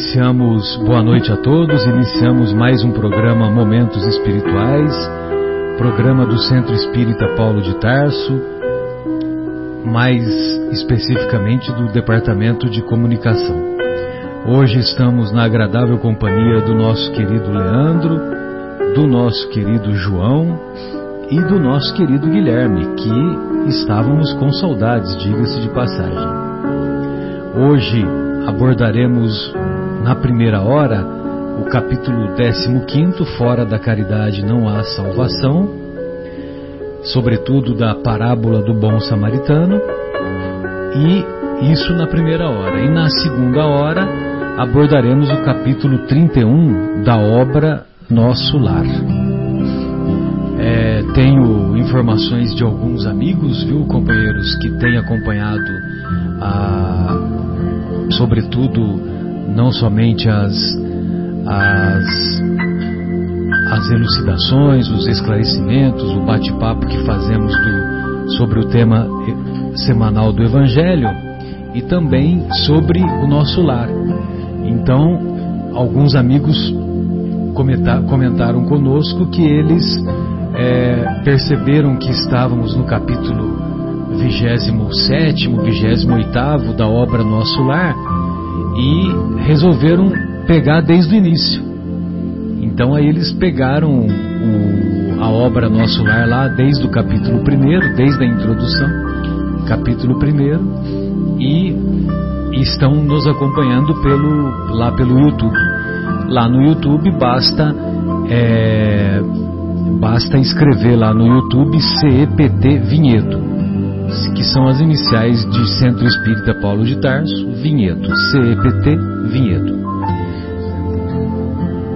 Iniciamos, boa noite a todos, iniciamos mais um programa Momentos Espirituais, programa do Centro Espírita Paulo de Tarso, mais especificamente do Departamento de Comunicação. Hoje estamos na agradável companhia do nosso querido Leandro, do nosso querido João e do nosso querido Guilherme, que estávamos com saudades, diga-se de passagem. Hoje abordaremos na primeira hora, o capítulo 15, Fora da Caridade não há salvação, sobretudo da parábola do bom samaritano, e isso na primeira hora. E na segunda hora, abordaremos o capítulo 31 da obra Nosso Lar. É, tenho informações de alguns amigos, viu, companheiros, que têm acompanhado, a, sobretudo, não somente as, as, as elucidações, os esclarecimentos, o bate-papo que fazemos do, sobre o tema semanal do Evangelho e também sobre o nosso lar. Então, alguns amigos comentaram conosco que eles é, perceberam que estávamos no capítulo 27, 28 da obra Nosso Lar e resolveram pegar desde o início. Então aí eles pegaram o, a obra Nosso Lar lá desde o capítulo 1, desde a introdução, capítulo 1, e estão nos acompanhando pelo, lá pelo YouTube. Lá no YouTube basta é, basta escrever lá no YouTube CEPT Vinhedo que são as iniciais de Centro Espírita Paulo de Tarso, Vinhedo, CEPT Vinhedo.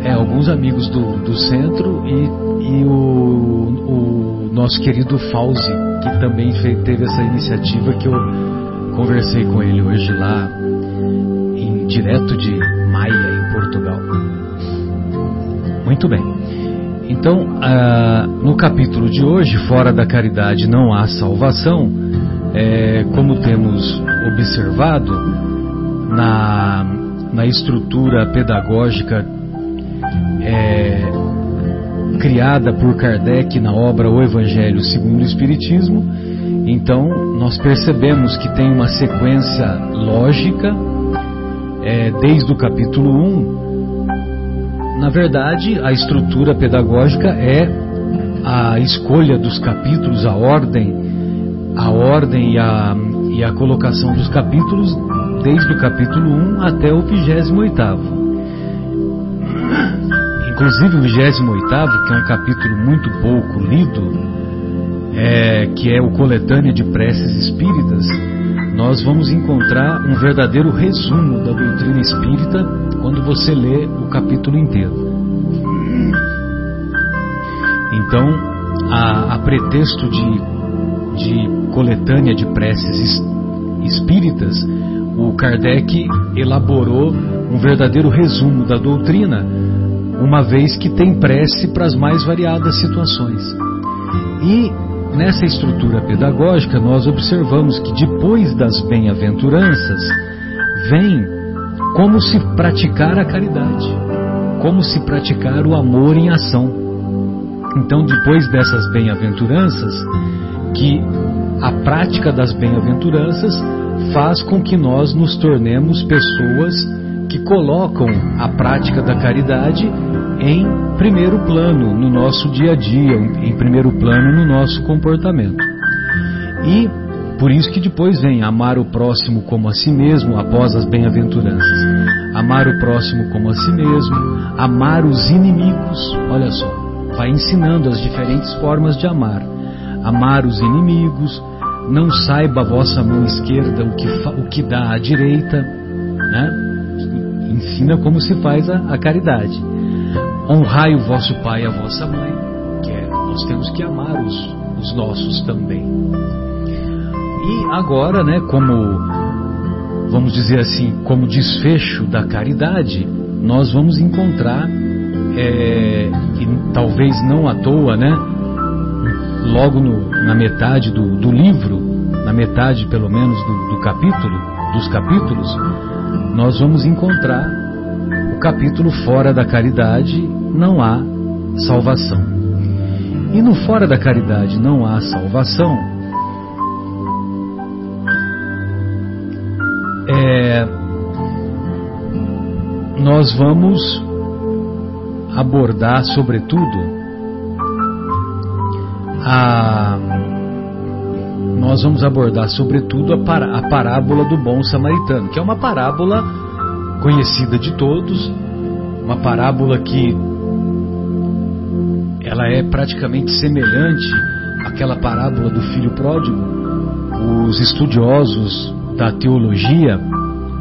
É, alguns amigos do, do centro e, e o, o, nosso querido Fauzi, que também fez, teve essa iniciativa que eu conversei com ele hoje lá, em, direto de Maia, em Portugal. Muito bem. Então, ah, no capítulo de hoje, Fora da Caridade não há salvação, é, como temos observado na, na estrutura pedagógica é, criada por Kardec na obra O Evangelho segundo o Espiritismo, então nós percebemos que tem uma sequência lógica é, desde o capítulo 1. Na verdade, a estrutura pedagógica é a escolha dos capítulos, a ordem a ordem e a, e a colocação dos capítulos desde o capítulo 1 até o 28. Inclusive o 28, que é um capítulo muito pouco lido, é, que é o Coletânea de Preces Espíritas, nós vamos encontrar um verdadeiro resumo da doutrina espírita quando você lê o capítulo inteiro. Então, a, a pretexto de, de coletânea de preces espíritas, o Kardec elaborou um verdadeiro resumo da doutrina, uma vez que tem prece para as mais variadas situações. E nessa estrutura pedagógica nós observamos que depois das bem-aventuranças vem como se praticar a caridade, como se praticar o amor em ação. Então, depois dessas bem-aventuranças, que a prática das bem-aventuranças faz com que nós nos tornemos pessoas que colocam a prática da caridade em primeiro plano no nosso dia a dia, em primeiro plano no nosso comportamento. E por isso que depois vem amar o próximo como a si mesmo, após as bem-aventuranças. Amar o próximo como a si mesmo, amar os inimigos. Olha só, vai ensinando as diferentes formas de amar. Amar os inimigos, não saiba a vossa mão esquerda o que, o que dá à direita, né? Ensina como se faz a, a caridade. Honrai o vosso pai e a vossa mãe, que é, nós temos que amar os, os nossos também. E agora, né, como vamos dizer assim, como desfecho da caridade, nós vamos encontrar, é, e talvez não à toa, né, logo no, na metade do, do, livro, na metade pelo menos do, do capítulo, dos capítulos, nós vamos encontrar o capítulo fora da caridade não há salvação. E no fora da caridade não há salvação, nós vamos abordar, sobretudo, a, nós vamos abordar, sobretudo, a, para, a parábola do bom samaritano, que é uma parábola conhecida de todos, uma parábola que ela é praticamente semelhante àquela parábola do filho pródigo. Os estudiosos da teologia,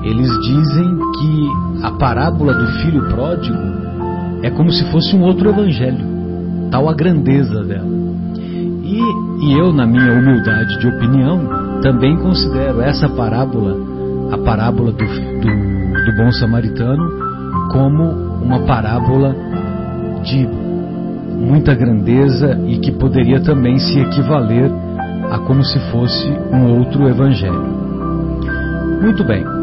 eles dizem que a parábola do filho pródigo é como se fosse um outro evangelho, tal a grandeza dela. E, e eu, na minha humildade de opinião, também considero essa parábola, a parábola do, do, do bom samaritano, como uma parábola de muita grandeza e que poderia também se equivaler a como se fosse um outro evangelho. Muito bem.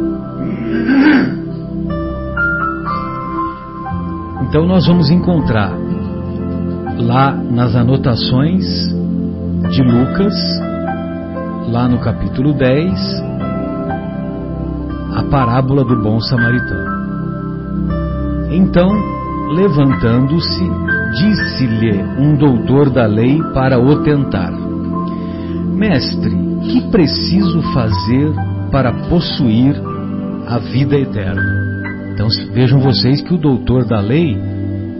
Então nós vamos encontrar lá nas anotações de Lucas, lá no capítulo 10, a parábola do bom samaritano. Então, levantando-se, disse-lhe um doutor da lei para o tentar: Mestre, que preciso fazer para possuir a vida eterna. Então vejam vocês que o doutor da lei,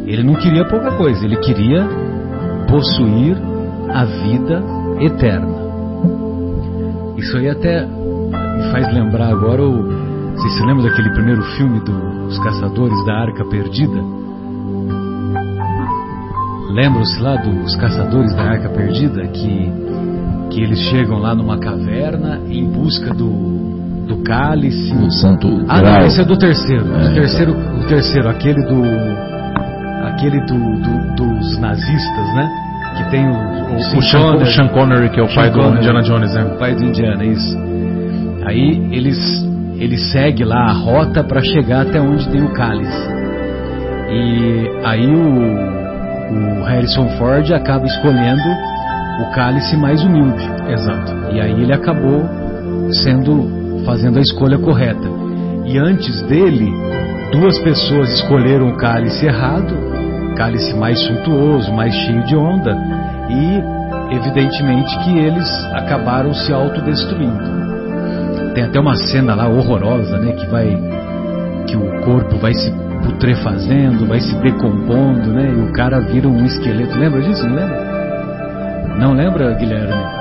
ele não queria pouca coisa, ele queria possuir a vida eterna. Isso aí até me faz lembrar agora o. Vocês se lembram daquele primeiro filme dos Caçadores da Arca Perdida? Lembram-se lá dos Caçadores da Arca Perdida que que eles chegam lá numa caverna em busca do, do cálice. O santo Ah, não, esse é do terceiro. É, o terceiro, o terceiro, aquele do aquele do, do, dos nazistas, né? Que tem o o, o, Sean, o Sean Connery, que é o Sean pai Connery, do Indiana Jones, né? O pai do Indiana, isso. Aí eles ele segue lá a rota para chegar até onde tem o cálice. E aí o, o Harrison Ford acaba escolhendo o cálice mais humilde. Exato. E aí ele acabou sendo fazendo a escolha correta. E antes dele, duas pessoas escolheram o cálice errado, cálice mais suntuoso, mais cheio de onda, e evidentemente que eles acabaram se autodestruindo. Tem até uma cena lá horrorosa, né, que vai que o corpo vai se putrefazendo, vai se decompondo, né, e o cara vira um esqueleto. Lembra disso? Não lembra? Não lembra, Guilherme?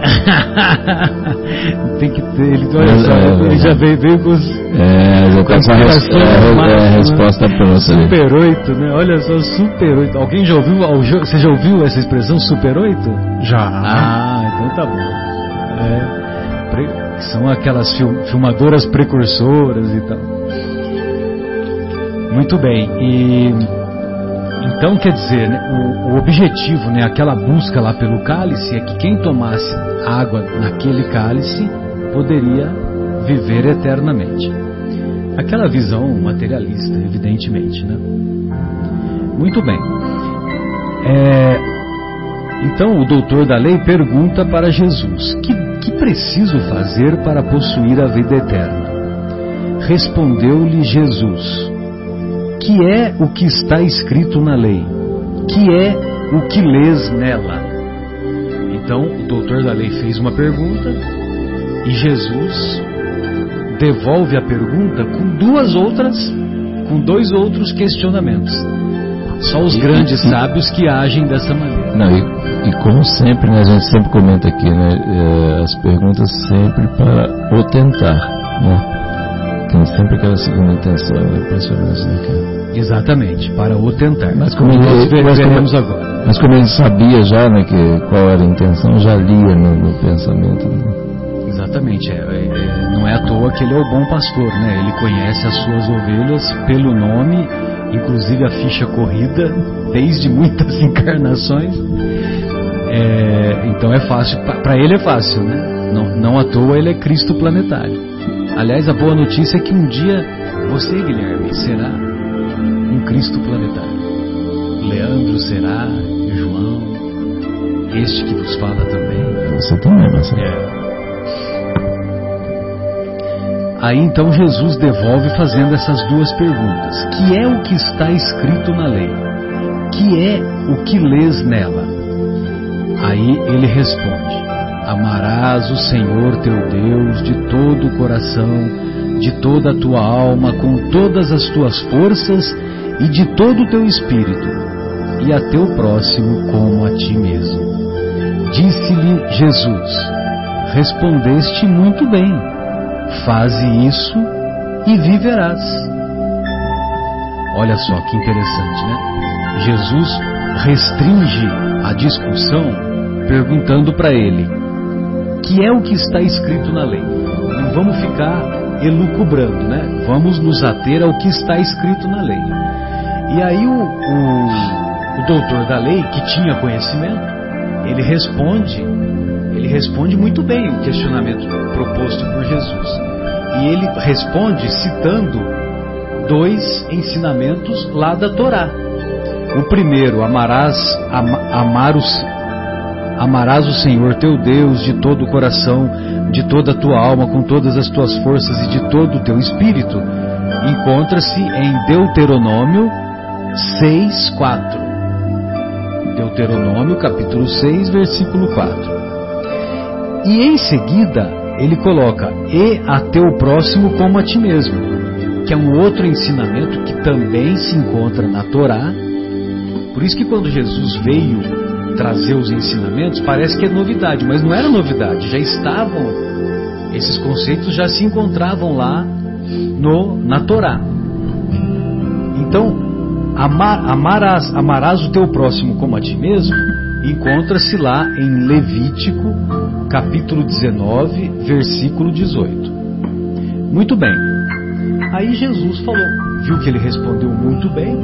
Tem que ter, ele, olha só, é, ele já veio, veio com os. É, já com a, res, é, é, a resposta pronta. Super 8, né? Olha só, Super 8. Alguém já ouviu? Você já ouviu essa expressão Super 8? Já. Ah, então tá bom. É, são aquelas filmadoras precursoras e tal. Muito bem, e Então, quer dizer, né, o, o, objetivo, né, aquela busca lá pelo cálice, é que quem tomasse água naquele cálice poderia viver eternamente. Aquela visão materialista, evidentemente. Né? Muito bem. É, então o doutor da lei pergunta para Jesus: que, que preciso fazer para possuir a vida eterna? Respondeu-lhe Jesus: Que é o que está escrito na lei? Que é o que lês nela? Então o doutor da lei fez uma pergunta e Jesus devolve a pergunta com duas outras, com dois outros questionamentos. Só os grandes sábios que agem dessa maneira. Não, e, e como sempre, né, a gente sempre comenta aqui, né, é, as perguntas sempre para o tentar, né? Tem sempre aquela segunda intenção, é impressionante, né, cara? Exatamente, para o tentar. Mas como, ele, mas como, agora. Mas como ele sabia já, né, que qual era a intenção, já lia no, no pensamento. Né? Exatamente, é, é, não é à toa que ele é o bom pastor, né? Ele conhece as suas ovelhas pelo nome, inclusive a ficha corrida, desde muitas encarnações. É, então é fácil, para ele é fácil, né? Não, não à toa ele é Cristo planetário. Aliás, a boa notícia é que um dia você, Guilherme, será um Cristo planetário. Leandro será, João, este que vos fala também. Você também, Marcelo. É. Aí então Jesus devolve fazendo essas duas perguntas: Que é o que está escrito na lei? Que é o que lês nela? Aí ele responde: Amarás o Senhor teu Deus de todo o coração, de toda a tua alma, com todas as tuas forças e de todo o teu espírito, e a teu próximo como a ti mesmo. Disse-lhe Jesus: Respondeste muito bem Faze isso e viverás. Olha só que interessante, né? Jesus restringe a discussão perguntando para ele: que é o que está escrito na lei? Não vamos ficar elucubrando, né? Vamos nos ater ao que está escrito na lei. E aí o, o, o doutor da lei, que tinha conhecimento, ele responde ele responde muito bem o questionamento proposto por Jesus. E ele responde citando dois ensinamentos lá da Torá. O primeiro, amarás, am, amar os, amarás o Senhor teu Deus de todo o coração, de toda a tua alma, com todas as tuas forças e de todo o teu espírito. Encontra-se em Deuteronômio 6, 4. Deuteronômio capítulo 6, versículo 4. E em seguida ele coloca: E a teu próximo como a ti mesmo, que é um outro ensinamento que também se encontra na Torá. Por isso que quando Jesus veio trazer os ensinamentos, parece que é novidade, mas não era novidade, já estavam, esses conceitos já se encontravam lá no, na Torá. Então, amar, amarás, amarás o teu próximo como a ti mesmo, encontra-se lá em Levítico, capítulo 19, versículo 18. Muito bem. Aí Jesus falou, viu que ele respondeu muito bem.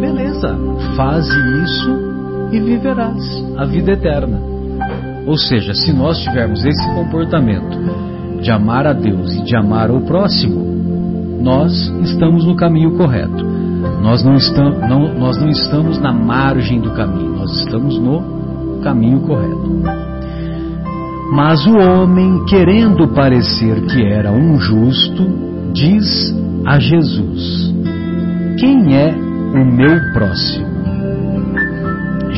Beleza, faze isso e viverás a vida eterna. Ou seja, se nós tivermos esse comportamento de amar a Deus e de amar o próximo, nós estamos no caminho correto. Nós não, estamos, não, nós não estamos na margem do caminho, nós estamos no caminho correto. Mas o homem, querendo parecer que era um justo, diz a Jesus: Quem é o meu próximo?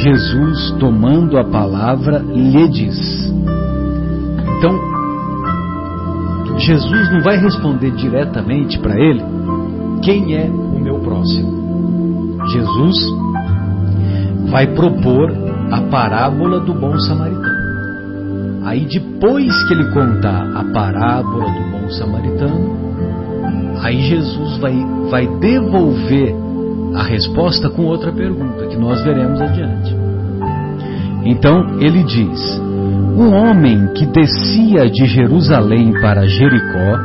Jesus, tomando a palavra, lhe diz. Então, Jesus não vai responder diretamente para ele quem é o meu próximo. Jesus vai propor a parábola do bom samaritano. Aí depois que ele contar a parábola do bom samaritano, aí Jesus vai, vai devolver a resposta com outra pergunta que nós veremos adiante. Então ele diz: Um homem que descia de Jerusalém para Jericó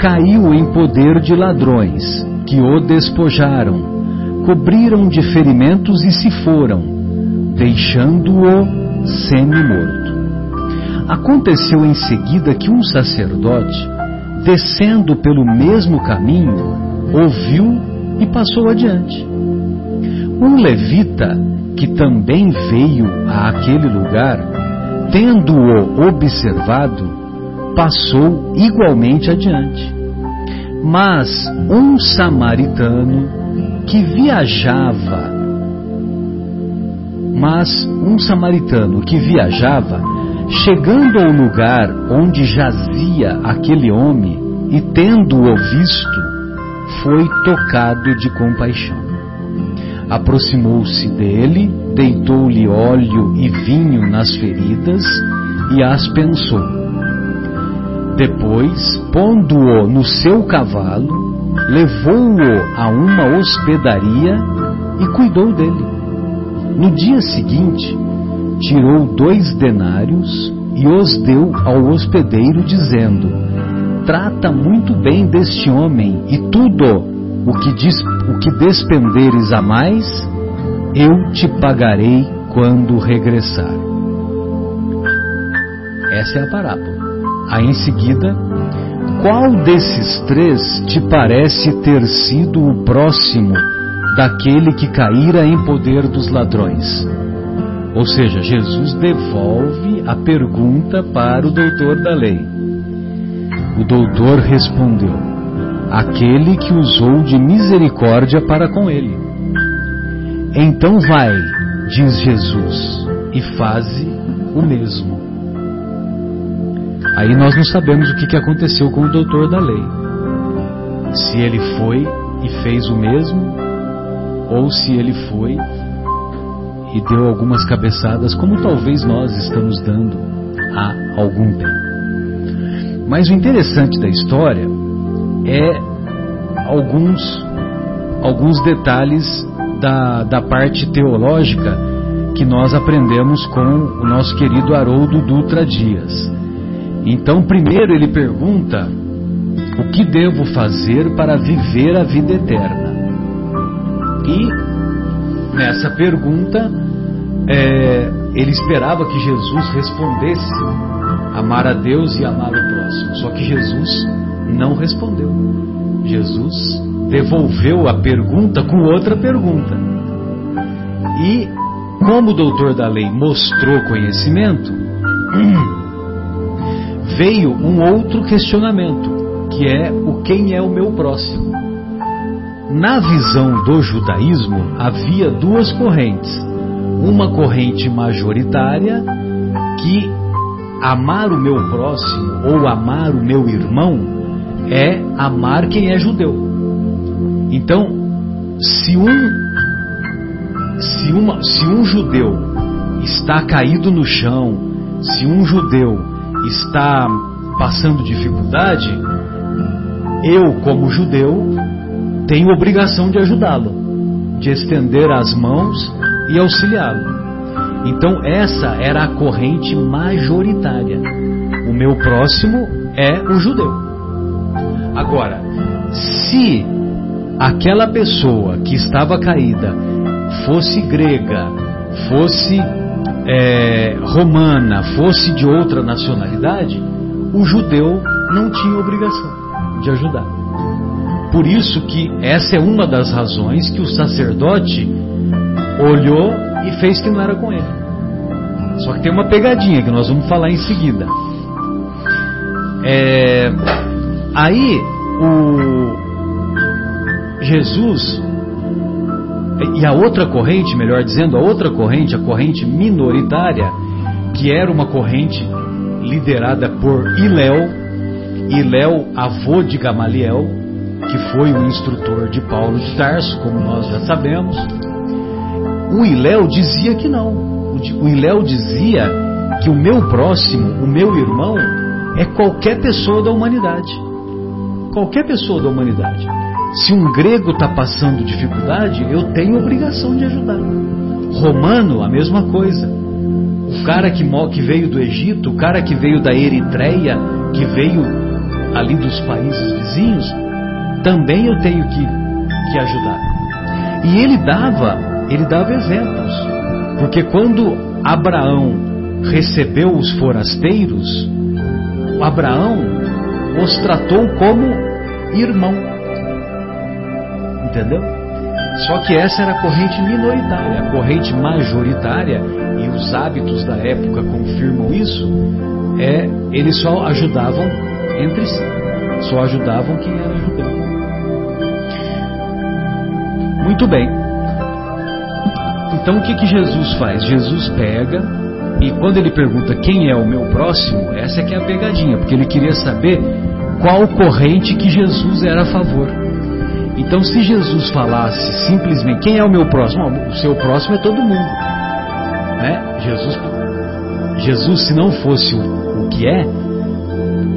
caiu em poder de ladrões que o despojaram cobriram de ferimentos e se foram, deixando-o semi-morto. Aconteceu em seguida que um sacerdote, descendo pelo mesmo caminho, ouviu e passou adiante. Um levita, que também veio a aquele lugar, tendo-o observado, passou igualmente adiante. Mas um samaritano que viajava, mas um samaritano que viajava, chegando ao lugar onde jazia aquele homem e tendo-o visto, foi tocado de compaixão. Aproximou-se dele, deitou-lhe óleo e vinho nas feridas e as pensou. Depois, pondo-o no seu cavalo, levou-o a uma hospedaria e cuidou dele. No dia seguinte, tirou dois denários e os deu ao hospedeiro, dizendo: Trata muito bem deste homem, e tudo o que, diz, o que despenderes a mais, eu te pagarei quando regressar. Essa é a parábola. Aí em seguida, qual desses três te parece ter sido o próximo daquele que caíra em poder dos ladrões? Ou seja, Jesus devolve a pergunta para o doutor da lei. O doutor respondeu: aquele que usou de misericórdia para com ele. Então vai, diz Jesus, e faze o mesmo. Aí nós não sabemos o que, aconteceu com o doutor da lei. Se ele foi e fez o mesmo, ou se ele foi e deu algumas cabeçadas, como talvez nós estamos dando há algum tempo. Mas o interessante da história é alguns, alguns detalhes da, da parte teológica que nós aprendemos com o nosso querido Haroldo Dutra Dias. Então, primeiro ele pergunta: o que devo fazer para viver a vida eterna? E nessa pergunta, é, ele esperava que Jesus respondesse amar a Deus e amar o próximo. Só que Jesus não respondeu. Jesus devolveu a pergunta com outra pergunta. E, como o doutor da lei mostrou conhecimento, veio um outro questionamento, que é o quem é o meu próximo. Na visão do judaísmo havia duas correntes. Uma corrente majoritária que amar o meu próximo ou amar o meu irmão é amar quem é judeu. Então, se um se, uma, se um judeu está caído no chão, se um judeu está passando dificuldade, eu, como judeu, tenho obrigação de ajudá-lo, de estender as mãos e auxiliá-lo. Então, essa era a corrente majoritária. O meu próximo é o judeu. Agora, se aquela pessoa que estava caída fosse grega, fosse é, romana, fosse de outra nacionalidade, o judeu não tinha obrigação de ajudar. Por isso que essa é uma das razões que o sacerdote olhou e fez que não era com ele. Só que tem uma pegadinha que nós vamos falar em seguida. É, Aí o Jesus e a outra corrente, melhor dizendo, a outra corrente, a corrente minoritária, que era uma corrente liderada por Iléu, Iléu, avô de Gamaliel, que foi o instrutor de Paulo de Tarso, como nós já sabemos. O Iléu dizia que não. O Iléu dizia que o meu próximo, o meu irmão, é qualquer pessoa da humanidade qualquer pessoa da humanidade. Se um grego está passando dificuldade, eu tenho obrigação de ajudar. Romano, a mesma coisa. O cara que, que veio do Egito, o cara que veio da Eritreia, que veio ali dos países vizinhos, também eu tenho que, que ajudar. E ele dava, ele dava exemplos. Porque quando Abraão recebeu os forasteiros, Abraão os tratou como irmão. Entendeu? Só que essa era a corrente minoritária, a corrente majoritária, e os hábitos da época confirmam isso, é eles só ajudavam entre si, só ajudavam quem era judeu. Muito bem. Então o que, que Jesus faz? Jesus pega e quando ele pergunta quem é o meu próximo, essa é que é a pegadinha, porque ele queria saber qual corrente que Jesus era a favor. Então, se Jesus falasse simplesmente quem é o meu próximo, o seu próximo é todo mundo. Né? Jesus, Jesus, se não fosse o, o que é,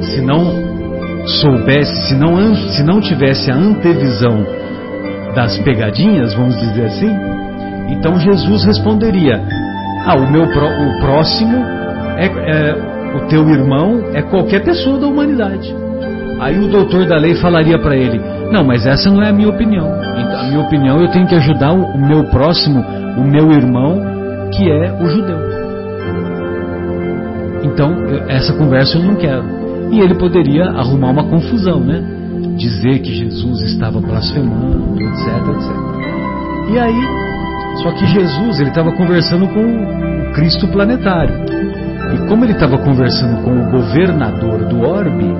se não soubesse, se não, se não tivesse a antevisão das pegadinhas, vamos dizer assim, então Jesus responderia: Ah, o meu o próximo é, é o teu irmão é qualquer pessoa da humanidade. Aí o doutor da lei falaria para ele: Não, mas essa não é a minha opinião. Então, a minha opinião eu tenho que ajudar o, o meu próximo, o meu irmão, que é o judeu. Então, essa conversa eu não quero. E ele poderia arrumar uma confusão, né? Dizer que Jesus estava blasfemando, etc, etc. E aí, só que Jesus, ele estava conversando com o Cristo planetário. E como ele estava conversando com o governador do orbe,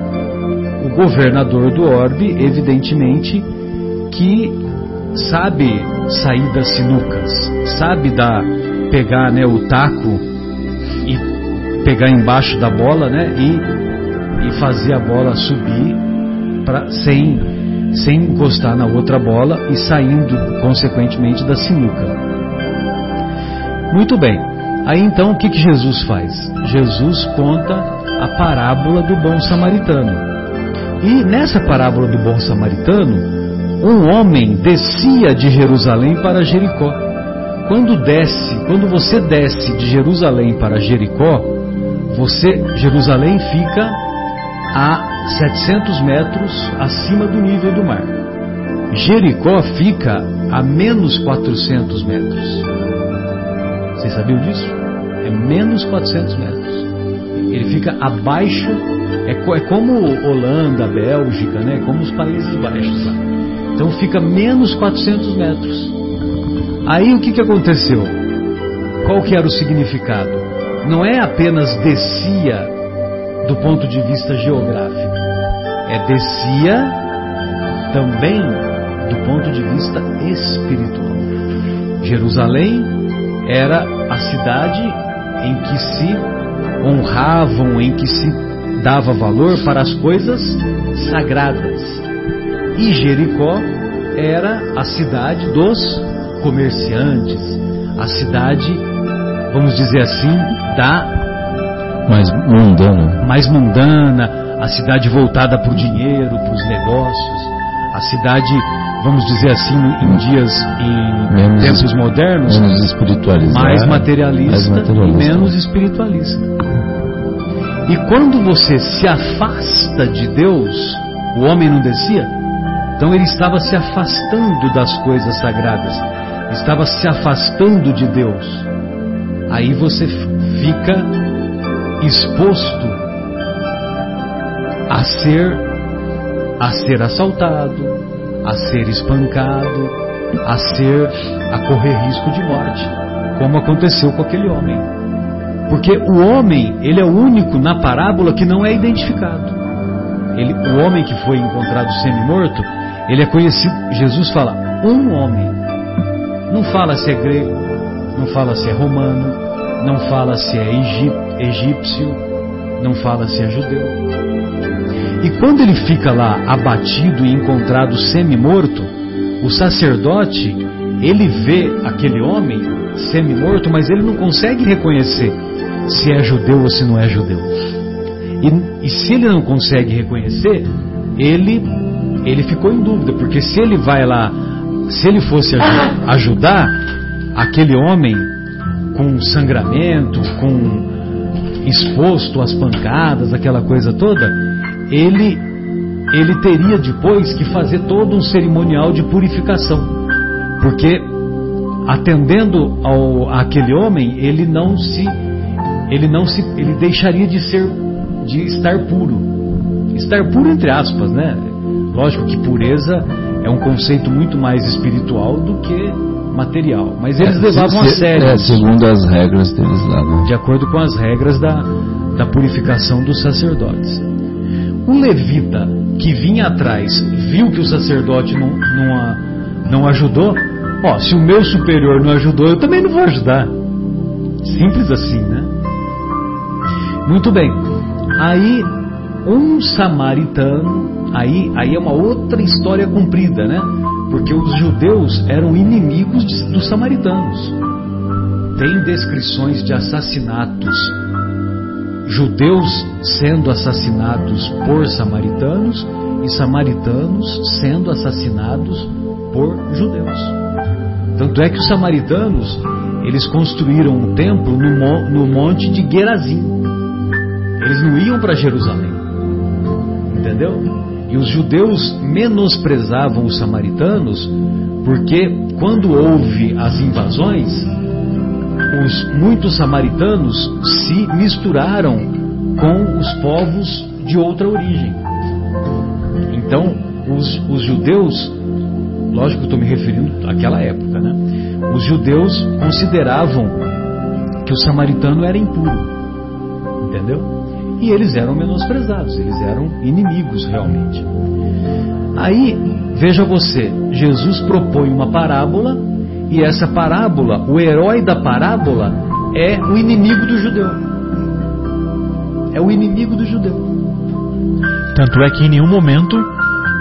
o governador do orbe, evidentemente, que sabe sair das sinucas, sabe dar, pegar né, o taco e pegar embaixo da bola né, e, e fazer a bola subir pra, sem, sem encostar na outra bola e saindo, consequentemente, da sinuca. Muito bem. Aí então o que, que Jesus faz? Jesus conta a parábola do bom samaritano. E nessa parábola do bom samaritano, um homem descia de Jerusalém para Jericó. Quando desce, quando você desce de Jerusalém para Jericó, você Jerusalém fica a 700 metros acima do nível do mar. Jericó fica a menos 400 metros. Vocês sabiam disso? É menos 400 metros. Ele fica abaixo é, é como Holanda, Bélgica, né? Como os Países Baixos lá. Então fica menos 400 metros. Aí o que, que aconteceu? Qual que era o significado? Não é apenas descia do ponto de vista geográfico. É descia também do ponto de vista espiritual. Jerusalém era a cidade em que se honravam, em que se dava valor para as coisas sagradas. E Jericó era a cidade dos comerciantes, a cidade, vamos dizer assim, da mais mundana, mais mundana, a cidade voltada para o dinheiro, para os negócios, a cidade, vamos dizer assim, em dias, em menos, tempos modernos, menos mais materialista, mais materialista. e menos espiritualista. E quando você se afasta de Deus, o homem não descia? Então ele estava se afastando das coisas sagradas, estava se afastando de Deus. Aí você fica exposto a ser a ser assaltado, a ser espancado, a ser a correr risco de morte, como aconteceu com aquele homem. Porque o homem, ele é o único na parábola que não é identificado. Ele, o homem que foi encontrado semi-morto, ele é conhecido. Jesus fala, um homem. Não fala se é grego, não fala se é romano, não fala se é egípcio, não fala se é judeu. E quando ele fica lá abatido e encontrado semi-morto, o sacerdote, ele vê aquele homem semi-morto, mas ele não consegue reconhecer se é judeu ou se não é judeu. E, e se ele não consegue reconhecer, ele, ele ficou em dúvida, porque se ele vai lá, se ele fosse ajudar aquele homem com sangramento, com exposto às pancadas, aquela coisa toda, ele ele teria depois que fazer todo um cerimonial de purificação. Porque atendendo ao aquele homem, ele não se ele não se ele deixaria de ser de estar puro. Estar puro entre aspas, né? Lógico que pureza é um conceito muito mais espiritual do que material, mas eles é, levavam se, a sério. É, segundo as regras deles lá, né? De acordo com as regras da, da purificação dos sacerdotes. O levita que vinha atrás viu que o sacerdote não, não, não ajudou, ó, se o meu superior não ajudou, eu também não vou ajudar. Simples assim, né? Muito bem. Aí um samaritano, aí, aí é uma outra história comprida, né? Porque os judeus eram inimigos dos samaritanos. Tem descrições de assassinatos, judeus sendo assassinados por samaritanos e samaritanos sendo assassinados por judeus. Tanto é que os samaritanos eles construíram um templo no, no monte de Gerazim. Eles não iam para Jerusalém. Entendeu? E os judeus menosprezavam os samaritanos porque quando houve as invasões, os muitos samaritanos se misturaram com os povos de outra origem. Então, os, os judeus, lógico que estou me referindo àquela época, né? Os judeus consideravam que o samaritano era impuro, entendeu? E eles eram menosprezados, eles eram inimigos realmente. Aí, veja você, Jesus propõe uma parábola e essa parábola, o herói da parábola é o inimigo do judeu. É o inimigo do judeu. Tanto é que em nenhum momento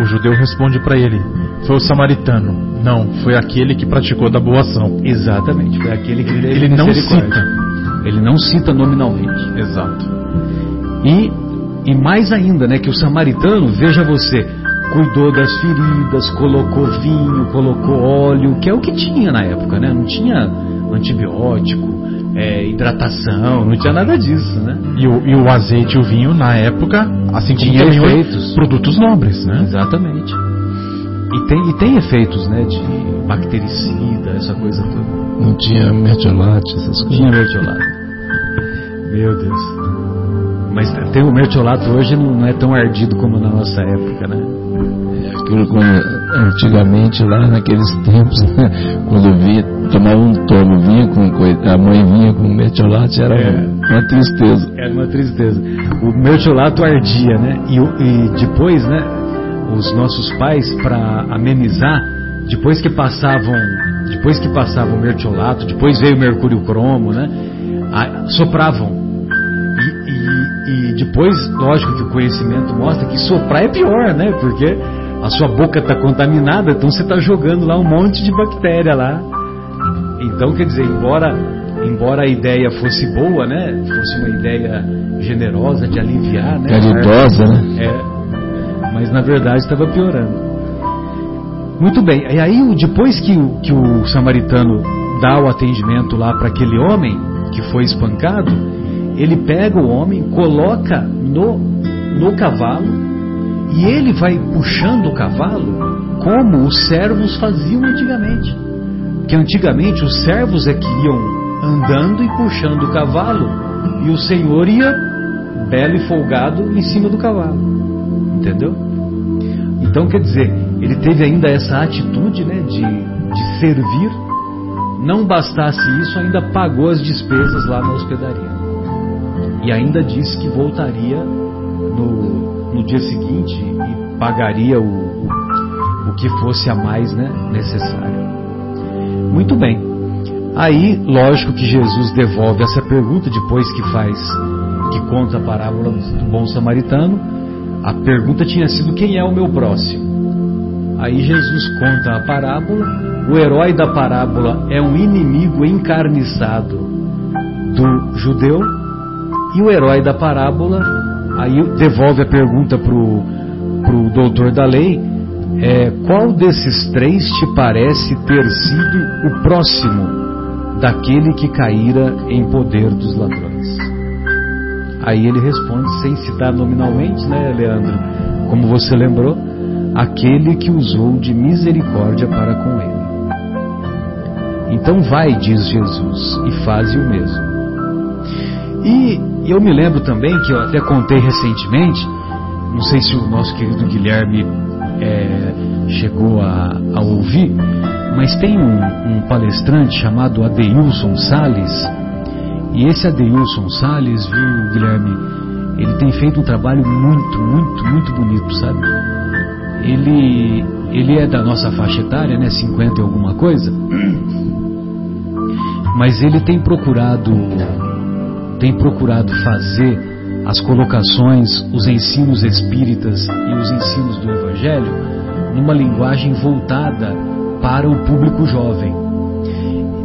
o judeu responde para ele: foi o samaritano. Não, foi aquele que praticou da boa ação. Exatamente, foi aquele que ele não cita. Ele não cita nominalmente. Exato. E, e mais ainda, né, que o samaritano, veja você, cuidou das feridas, colocou vinho, colocou óleo, que é o que tinha na época, né? Não tinha antibiótico, é, hidratação, não tinha nada disso, né? E o, e o azeite e o vinho na época, assim como tinha efeitos, produtos nobres, né? Exatamente. E tem, e tem efeitos, né, de bactericida, essa coisa toda. Não tinha mertiolate, essas coisas. Tinha mertiolate. Meu Deus. Mas tem o mertiolato hoje não, é tão ardido como na nossa época, né? É aquilo quando, antigamente lá naqueles tempos, né, quando via, tomava um tomo, vinha com a mãe vinha com mertiolate, era é, uma tristeza. Era uma tristeza. O mertiolato ardia, né? E, e depois, né? Os nossos pais, para amenizar, depois que passavam, depois que passavam o mertiolato, depois veio o mercúrio cromo, né? sopravam e depois, lógico que o conhecimento mostra que soprar é pior, né? Porque a sua boca está contaminada, então você está jogando lá um monte de bactéria lá. Então, quer dizer, embora, embora a ideia fosse boa, né? Fosse uma ideia generosa de aliviar, né? Caridosa, né? É, mas na verdade estava piorando. Muito bem, e aí depois que o, que o samaritano dá o atendimento lá para aquele homem que foi espancado, ele pega o homem, coloca no, no cavalo e ele vai puxando o cavalo como os servos faziam antigamente. Que antigamente os servos é que iam andando e puxando o cavalo e o senhor ia belo e folgado em cima do cavalo. Entendeu? Então quer dizer, ele teve ainda essa atitude né, de, de servir. Não bastasse isso, ainda pagou as despesas lá na hospedaria. E ainda disse que voltaria no, no dia seguinte e pagaria o, o, o que fosse a mais né, necessário. Muito bem. Aí, lógico que Jesus devolve essa pergunta depois que faz, que conta a parábola do bom samaritano. A pergunta tinha sido: quem é o meu próximo? Aí Jesus conta a parábola. O herói da parábola é um inimigo encarniçado do judeu e o herói da parábola, aí devolve a pergunta para o doutor da lei: é, qual desses três te parece ter sido o próximo daquele que caíra em poder dos ladrões? Aí ele responde, sem citar nominalmente, né, Leandro? Como você lembrou, aquele que usou de misericórdia para com ele. Então vai, diz Jesus, e faze o mesmo. E eu me lembro também que eu até contei recentemente, não sei se o nosso querido Guilherme é, chegou a, a, ouvir, mas tem um, um palestrante chamado Adeilson Sales, e esse Adeilson Sales, viu, Guilherme, ele tem feito um trabalho muito, muito, muito bonito, sabe? Ele, ele é da nossa faixa etária, né, 50 e alguma coisa, mas ele tem procurado tem procurado fazer as colocações, os ensinos espíritas e os ensinos do Evangelho numa linguagem voltada para o público jovem.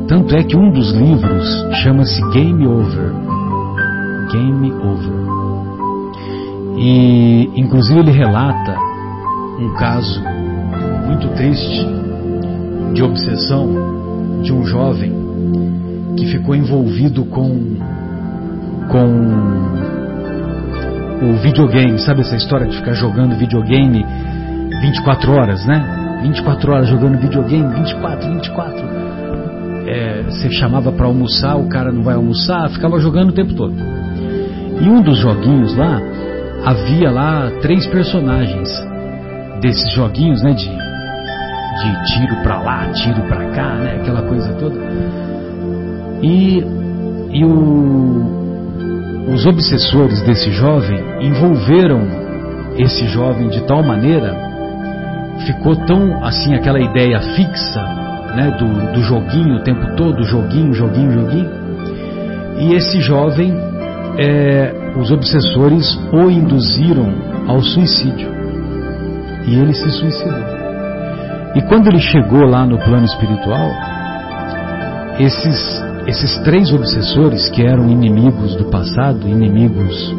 Tanto é que um dos livros chama-se Game Over. Game Over. E, inclusive, ele relata um caso muito triste de obsessão de um jovem que ficou envolvido com com o videogame, sabe essa história de ficar jogando videogame 24 horas, né? 24 horas jogando videogame, 24, 24. É, você chamava para almoçar, o cara não vai almoçar, ficava jogando o tempo todo. E um dos joguinhos lá, havia lá três personagens desses joguinhos, né? De, de tiro pra lá, tiro pra cá, né? Aquela coisa toda. E, e o, os obsessores desse jovem envolveram esse jovem de tal maneira, ficou tão assim aquela ideia fixa, né, do, do joguinho o tempo todo, joguinho, joguinho, joguinho, e esse jovem, é, os obsessores o induziram ao suicídio e ele se suicidou. E quando ele chegou lá no plano espiritual, esses esses três obsessores que eram inimigos do passado, inimigos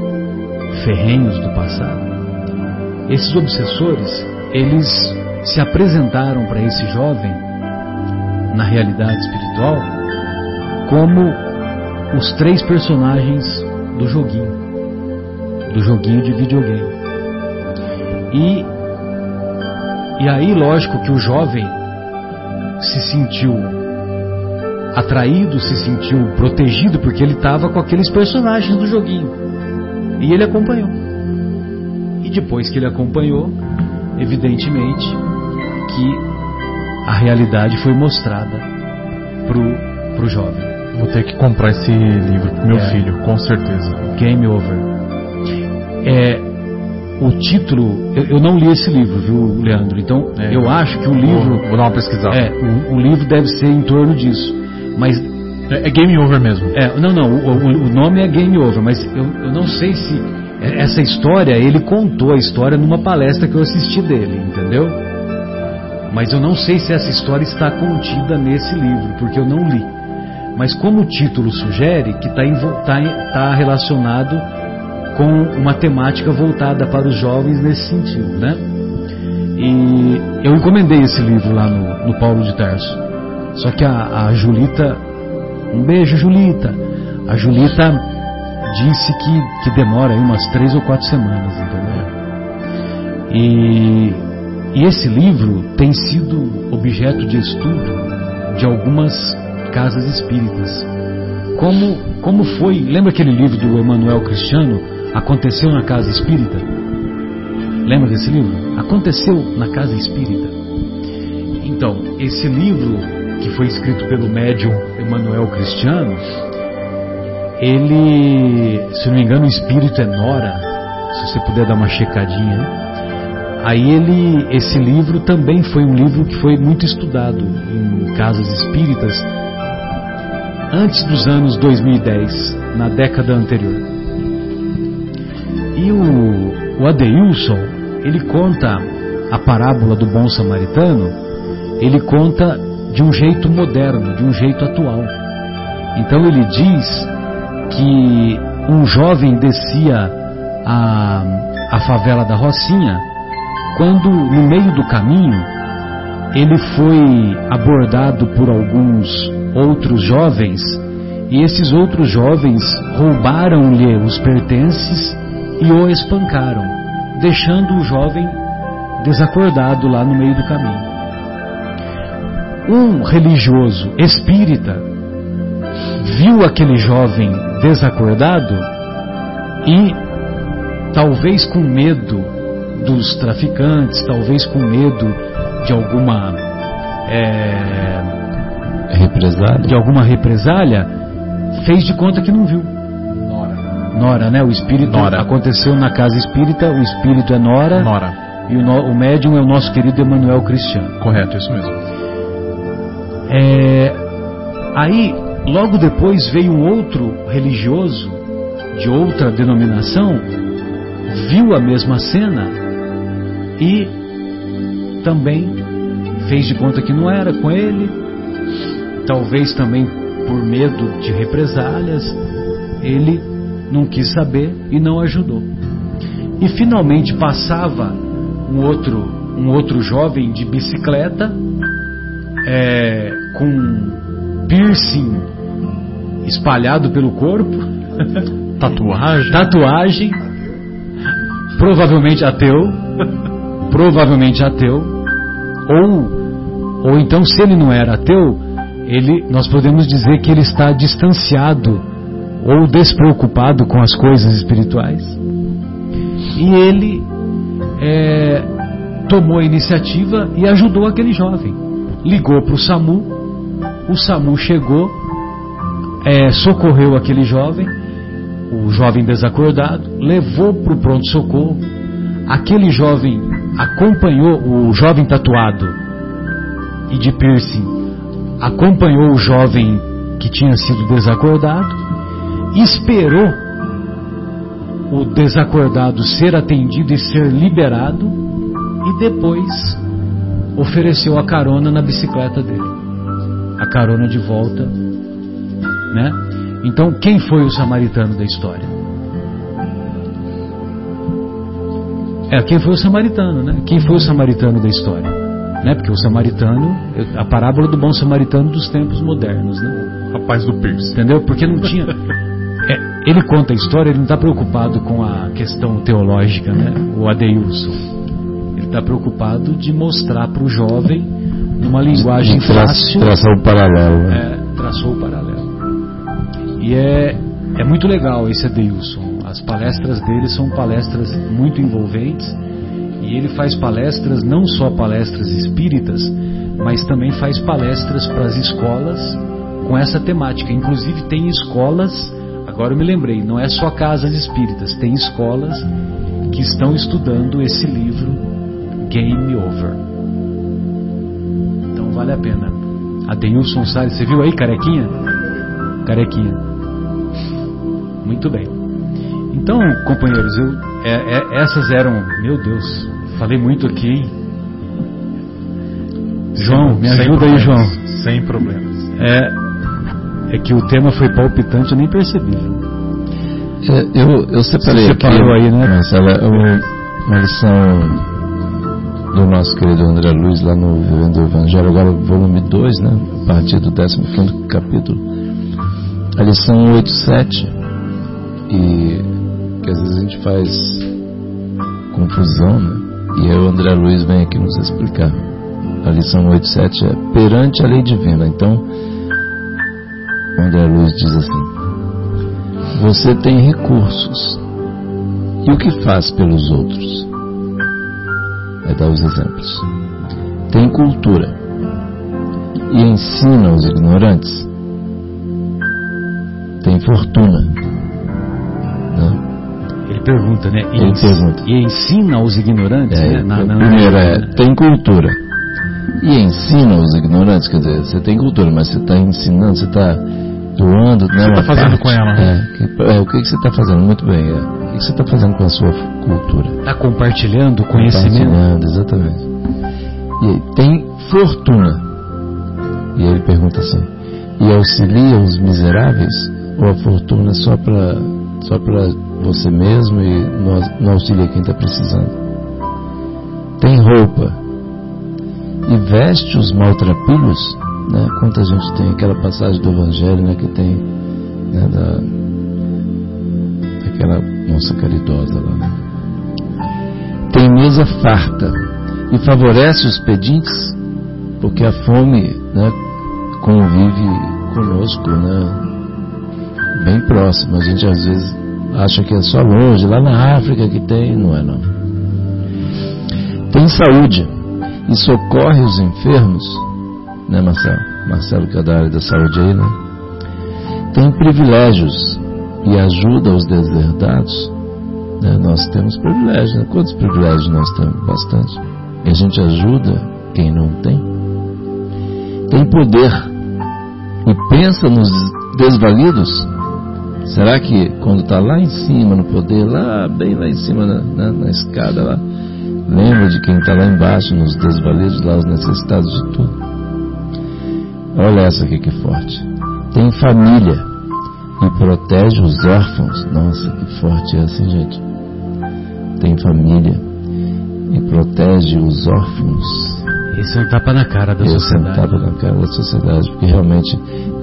ferrenhos do passado, esses obsessores, eles se apresentaram para esse jovem na realidade espiritual como os três personagens do joguinho, do joguinho de videogame. E, e aí, lógico que o jovem se sentiu atraído, se sentiu protegido porque ele estava com aqueles personagens do joguinho. E ele acompanhou. E depois que ele acompanhou, evidentemente que a realidade foi mostrada pro, pro jovem. Vou ter que comprar esse livro pro meu é. filho, com certeza. Game Over. É, o título, eu, eu, não li esse livro, viu, Leandro? Então, é, eu acho que o livro. Vou, vou dar uma pesquisada. É, o, o livro deve ser em torno disso. Mas é, é game over mesmo. É, não, não. O, o, nome é game over, mas eu, eu não sei se essa história ele contou a história numa palestra que eu assisti dele, entendeu? Mas eu não sei se essa história está contida nesse livro, porque eu não li. Mas como o título sugere que está tá, tá relacionado com uma temática voltada para os jovens nesse sentido, né? E eu encomendei esse livro lá no, no Paulo de Tarso. Só que a, a Julita, um beijo Julita, a Julita disse que, que demora aí umas três ou quatro semanas, entendeu? E, e esse livro tem sido objeto de estudo de algumas casas espíritas. Como, como foi, lembra aquele livro do Emanuel Cristiano, Aconteceu na Casa Espírita? Lembra desse livro? Aconteceu na Casa Espírita. Então, esse livro que foi escrito pelo médium Emanuel Cristiano, ele, se não me engano, o espírito é Nora, se você puder dar uma checadinha. Né? Aí ele, esse livro também foi um livro que foi muito estudado em casas espíritas antes dos anos 2010, na década anterior. E o, o Adeilson, ele conta a parábola do bom samaritano, ele conta de um jeito moderno, de um jeito atual. Então ele diz que um jovem descia a, a favela da Rocinha quando, no meio do caminho, ele foi abordado por alguns outros jovens e esses outros jovens roubaram-lhe os pertences e o espancaram, deixando o jovem desacordado lá no meio do caminho. Um religioso espírita viu aquele jovem desacordado e, talvez com medo dos traficantes, talvez com medo de alguma é, represália, de alguma represália, fez de conta que não viu. Nora, Nora, né? O espírito Nora. aconteceu na casa espírita. O espírito é Nora. Nora. E o, o médium é o nosso querido Emanuel Cristiano. Correto, isso mesmo. É, aí, logo depois veio um outro religioso de outra denominação, viu a mesma cena e também fez de conta que não era com ele, talvez também por medo de represálias, ele não quis saber e não ajudou. E finalmente passava um outro, um outro jovem de bicicleta é, com piercing espalhado pelo corpo, tatuagem, tatuagem, provavelmente ateu, provavelmente ateu, ou ou então se ele não era ateu, ele nós podemos dizer que ele está distanciado ou despreocupado com as coisas espirituais. E ele é, tomou a iniciativa e ajudou aquele jovem. Ligou para o SAMU, o SAMU chegou, é, socorreu aquele jovem, o jovem desacordado, levou para o pronto-socorro. Aquele jovem acompanhou o jovem tatuado e de piercing, acompanhou o jovem que tinha sido desacordado, esperou o desacordado ser atendido e ser liberado e depois ofereceu a carona na bicicleta dele. A carona de volta, né? Então, quem foi o samaritano da história? É, quem foi o samaritano, né? Quem foi o samaritano da história? Né? Porque o samaritano, a parábola do bom samaritano dos tempos modernos, né? Rapaz do Pierce. Entendeu? Porque não tinha. É, ele conta a história, ele não está preocupado com a questão teológica, né? O Adeilson. Ele está preocupado de mostrar para o jovem, numa linguagem fácil. Traçou o paralelo. Né? É, traçou o paralelo. E é, é muito legal esse Adeilson. As palestras dele são palestras muito envolventes. E ele faz palestras, não só palestras espíritas, mas também faz palestras para as escolas com essa temática. Inclusive tem escolas Agora eu me lembrei, não é só casas espíritas, tem escolas que estão estudando esse livro Game Over. Vale a pena. Adeilson Salles, você viu aí, carequinha? Carequinha. Muito bem. Então, companheiros, eu, é, é, essas eram. Meu Deus, falei muito aqui, hein? João, me ajuda aí, João. Sem problemas. É, é que o tema foi palpitante, eu nem percebi. É, eu, eu separei Você aqui, separou aí, né? Marcela, uma, uma lição do nosso querido André Luiz lá no Vivendo o Evangelho, agora volume 2, né? A partir do 15 capítulo. A lição 87. E que às vezes a gente faz confusão, né? E aí o André Luiz vem aqui nos explicar. A lição 87 é perante a lei divina. Então, André Luiz diz assim: Você tem recursos. E o que faz pelos outros? Vai dar os exemplos. Tem cultura. E ensina os ignorantes. Tem fortuna. Né? Ele pergunta, né? E Ele ens- pergunta. E ensina aos ignorantes, É, né? Na- na- primeiro é, tem cultura. E ensina os ignorantes, quer dizer, você tem cultura, mas você está ensinando, você está doando, né? você uma tá fazendo parte. com ela? É, que- é, o que, que você está fazendo? Muito bem. é. O que, que você está fazendo com a sua cultura? Tá compartilhando o conhecimento. Compartilhando, exatamente. E aí, tem fortuna. E aí ele pergunta assim: e auxilia os miseráveis? Ou a fortuna só para só pra você mesmo e não, não auxilia quem está precisando? Tem roupa e veste os maltrapilhos? Né? Quanta gente tem aquela passagem do Evangelho né, que tem né, da, daquela moça caridosa lá. Né? Tem mesa farta e favorece os pedintes, porque a fome né, convive conosco, né, bem próximo. A gente às vezes acha que é só longe, lá na África que tem, não é não. Tem saúde e socorre os enfermos, né Marcelo? Marcelo que é da área da saúde aí, né? Tem privilégios e ajuda os deserdados. Né? Nós temos privilégios, né? Quantos privilégios nós temos? Bastante. E a gente ajuda quem não tem. Tem poder e pensa nos desvalidos Será que quando está lá em cima no poder, lá bem lá em cima na, na, na escada lá, lembra de quem está lá embaixo nos desvalidos, lá os necessitados de tudo? Olha essa aqui que forte. Tem família e protege os órfãos. Nossa, que forte é assim, gente. Tem família e protege os órfãos. Esse é um tapa na cara da Esse sociedade. é um tapa na cara da sociedade, porque realmente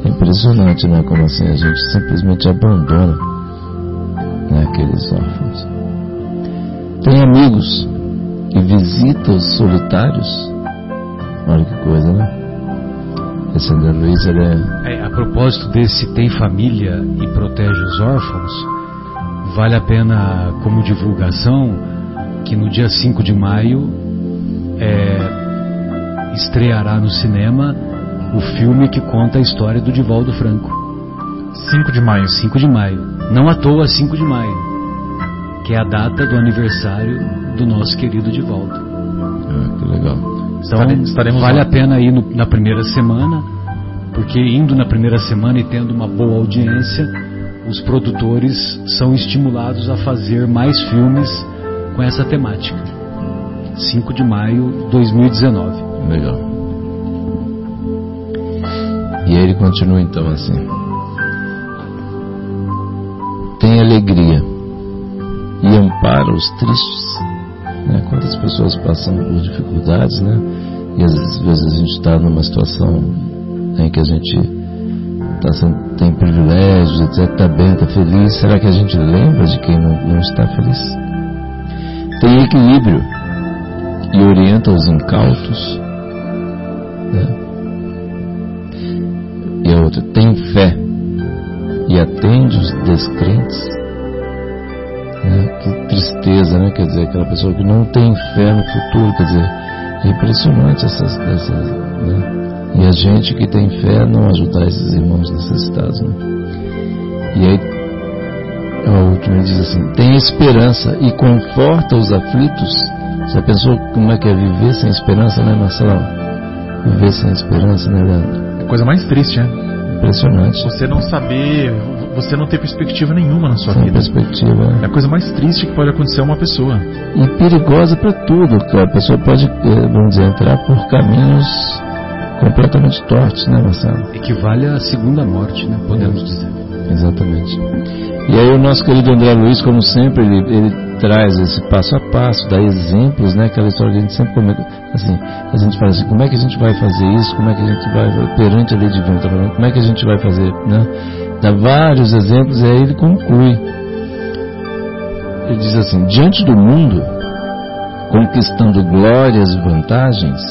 é impressionante, né? Como assim a gente simplesmente abandona né, aqueles órfãos. Tem amigos e visita os solitários. Olha que coisa, né? Ele é. É, a propósito desse tem família e protege os órfãos, vale a pena como divulgação que no dia 5 de maio é, estreará no cinema o filme que conta a história do Divaldo Franco. 5 de maio. 5 de maio. Não à toa 5 de maio, que é a data do aniversário do nosso querido Divaldo. Ah, que legal. Então, Estare- estaremos vale lá. a pena ir no- na primeira semana, porque indo na primeira semana e tendo uma boa audiência, os produtores são estimulados a fazer mais filmes com essa temática. 5 de maio de 2019. Legal. E aí ele continua então assim. Tem alegria e ampara os tristes. Né? Quantas pessoas passam por dificuldades, né? E às vezes a gente está numa situação em que a gente tá tem privilégios, etc. Está bem, está feliz. Será que a gente lembra de quem não, não está feliz? Tem equilíbrio e orienta os incautos. Né? E a outra, tem fé e atende os descrentes. Tristeza, né? Quer dizer, aquela pessoa que não tem fé no futuro, quer dizer, é impressionante essas, essas né? E a gente que tem fé não ajudar esses irmãos necessitados, né? E aí, a última diz assim: tem esperança e conforta os aflitos. Já pensou como é que é viver sem esperança, né, Marcelo? Viver sem esperança, né, Leandro? É a coisa mais triste, né? Impressionante. Você não saber, você não ter perspectiva nenhuma na sua Sem vida. perspectiva. É a coisa mais triste que pode acontecer a uma pessoa. E perigosa para tudo, que a pessoa pode, eh, vamos dizer, entrar por caminhos completamente tortos, né, Marcelo? Equivale à segunda morte, né? Podemos dizer. Exatamente. E aí o nosso querido André Luiz, como sempre, ele, ele traz esse passo a passo, dá exemplos, né? Aquela história que a gente sempre comenta, assim, a gente fala assim, como é que a gente vai fazer isso? Como é que a gente vai, perante a lei divina, tá como é que a gente vai fazer, né? Dá vários exemplos e aí ele conclui. Ele diz assim, diante do mundo, conquistando glórias e vantagens,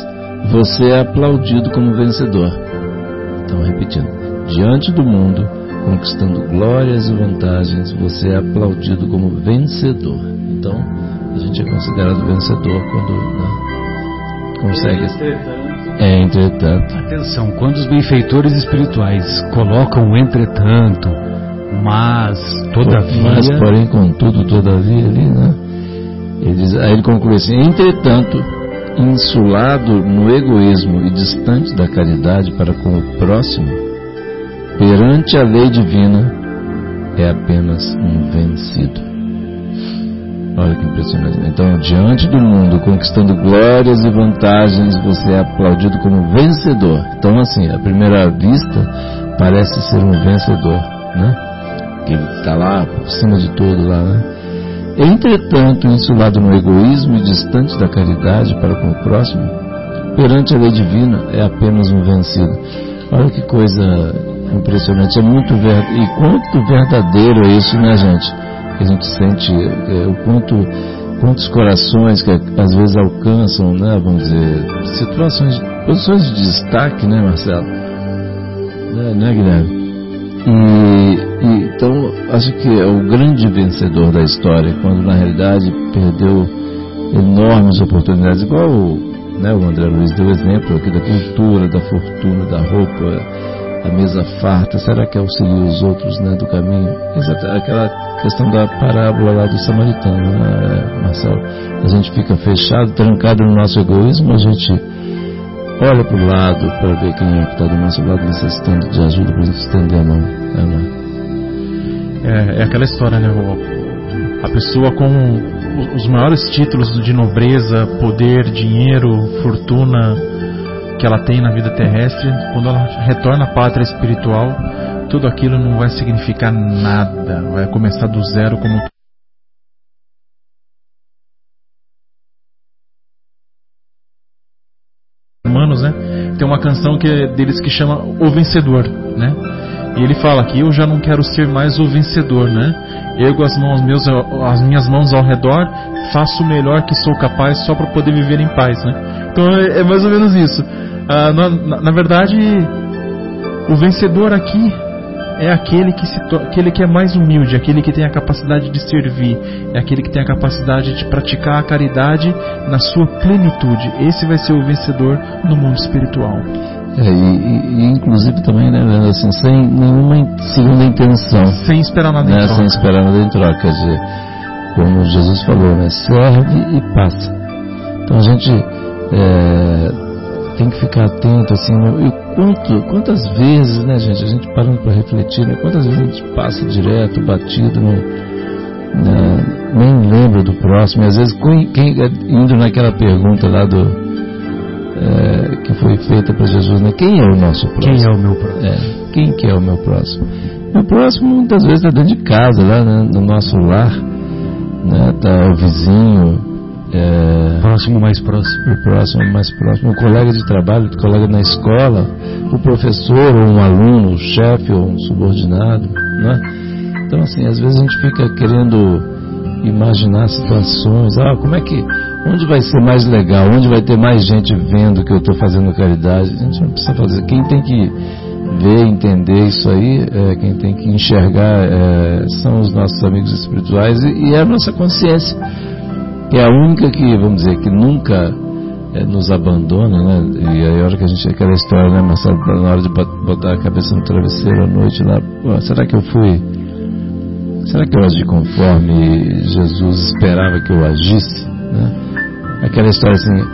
você é aplaudido como vencedor. Então, repetindo, diante do mundo, conquistando glórias e vantagens, você é aplaudido como vencedor. Então, a gente é considerado vencedor quando né, consegue. É, entretanto. Atenção, quando os benfeitores espirituais colocam o entretanto, mas, todavia, Mas, porém, contudo, todavia, ali, né? Ele diz, aí ele conclui assim: entretanto, insulado no egoísmo e distante da caridade para com o próximo, perante a lei divina, é apenas um vencido. Olha que impressionante. Então, diante do mundo, conquistando glórias e vantagens, você é aplaudido como vencedor. Então, assim, à primeira vista, parece ser um vencedor, né? Que está lá, por cima de tudo lá, né? Entretanto, insulado no egoísmo e distante da caridade para com o próximo, perante a lei divina, é apenas um vencido. Olha que coisa impressionante. É muito verdade. E quanto verdadeiro é isso, né, gente? A gente sente é, o quanto quantos corações que às vezes alcançam, né, vamos dizer, situações posições de destaque, né, Marcelo? Né, né Guilherme? E, e, então, acho que é o grande vencedor da história, quando na realidade perdeu enormes oportunidades, igual né, o André Luiz deu exemplo aqui da cultura, da fortuna, da roupa, a mesa farta, será que auxilia os outros né, do caminho? Exato, aquela questão da parábola lá do samaritano, né, Marcelo? A gente fica fechado, trancado no nosso egoísmo, a gente olha para o lado para ver quem é que está do nosso lado necessitando de ajuda para estender a mão. É, né? é, é aquela história, né? A pessoa com os maiores títulos de nobreza, poder, dinheiro, fortuna que ela tem na vida terrestre, quando ela retorna à pátria espiritual, tudo aquilo não vai significar nada, vai começar do zero como humanos, né? Tem uma canção que é deles que chama O Vencedor, né? E ele fala que eu já não quero ser mais o vencedor, né? Ergo as mãos meus, as minhas mãos ao redor, faço o melhor que sou capaz só para poder viver em paz, né? Então é, é mais ou menos isso. Ah, na, na, verdade, o vencedor aqui é aquele que, se aquele que é mais humilde, aquele que tem a capacidade de servir, é aquele que tem a capacidade de praticar a caridade na sua plenitude. Esse vai ser o vencedor no mundo espiritual. É, e, e, inclusive também, né, assim, sem nenhuma segunda intenção. Sem esperar nada né, em troca. Sem esperar nada em troca. Quer dizer, como Jesus falou, né, serve e passa. Então a gente é, tem que ficar atento, assim, né, e quanto, quantas vezes, né, gente, a gente parando para refletir, né, quantas vezes a gente passa direto, batido, no, né, nem lembra do próximo, e às vezes quem, indo naquela pergunta lá do é, que foi feita para Jesus, né? Quem é o nosso próximo? Quem é o meu próximo? É, quem que é o meu próximo? Meu próximo muitas vezes está dentro de casa, lá né, no nosso lar, né? Tá o vizinho, é, próximo mais próximo. O próximo mais próximo, o colega de trabalho, o colega na escola, o professor ou um aluno, o chefe ou um subordinado, né? Então assim, às vezes a gente fica querendo imaginar situações, ah, como é que Onde vai ser mais legal? Onde vai ter mais gente vendo que eu estou fazendo caridade? A gente não precisa fazer. Quem tem que ver, entender isso aí, é, quem tem que enxergar é, são os nossos amigos espirituais e, e, é a nossa consciência, é a única que, vamos dizer, que nunca é, nos abandona, né? E aí a hora que a gente, aquela história, né, Marcelo, na hora de botar a cabeça no travesseiro à noite lá, será que eu fui, será que eu agi conforme Jesus esperava que eu agisse, né? aquela história assim,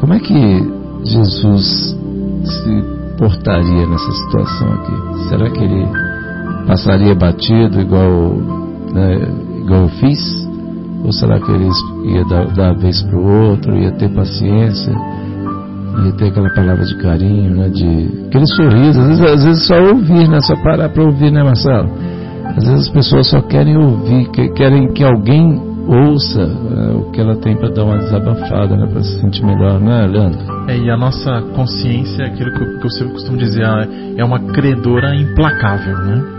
como é que Jesus se portaria nessa situação aqui? Será que ele passaria batido igual, né, igual eu fiz? Ou será que ele ia dar, dar a vez para o outro, ia ter paciência, ia ter aquela palavra de carinho, né, de aquele sorriso, às vezes, às vezes só ouvir, né, só parar para ouvir, né, Marcelo? Às vezes as pessoas só querem ouvir, querem que alguém ouça é, o que ela tem para dar uma desabafada, né, para se sentir melhor, né, Leandro? É, e a nossa consciência, é aquilo que eu, que eu sempre costumo dizer, é uma credora implacável, né?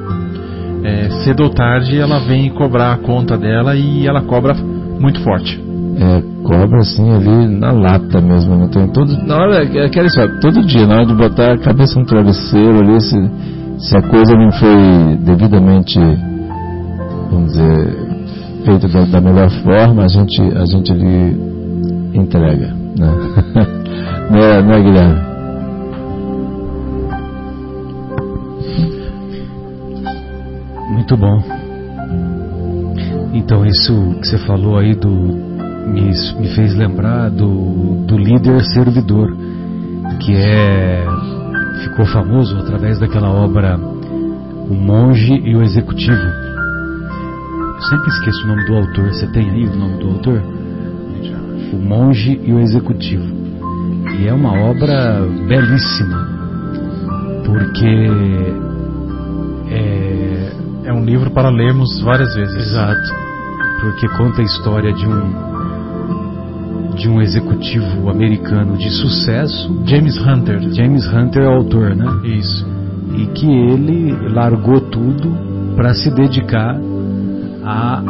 É, cedo ou tarde ela vem cobrar a conta dela e ela cobra muito forte. É, cobra assim ali na lata mesmo, né? Então, todo, na hora, é aquela história, todo dia, na hora de botar a cabeça no travesseiro ali, se, se a coisa não foi devidamente, vamos dizer, feito da, da, melhor forma, a gente, a gente lhe entrega. Né? não, é, não é, Guilherme? Muito bom. Então, isso que você falou aí do, me, me fez lembrar do, do líder servidor, que é ficou famoso através daquela obra O Monge e o Executivo eu sempre esqueço o nome do autor. Você tem aí o nome do autor? O Monge e o Executivo. E é uma obra belíssima, porque é, é um livro para lermos várias vezes. Exato, porque conta a história de um de um executivo americano de sucesso, James Hunter. James Hunter é o autor, né? Isso. E que ele largou tudo para se dedicar a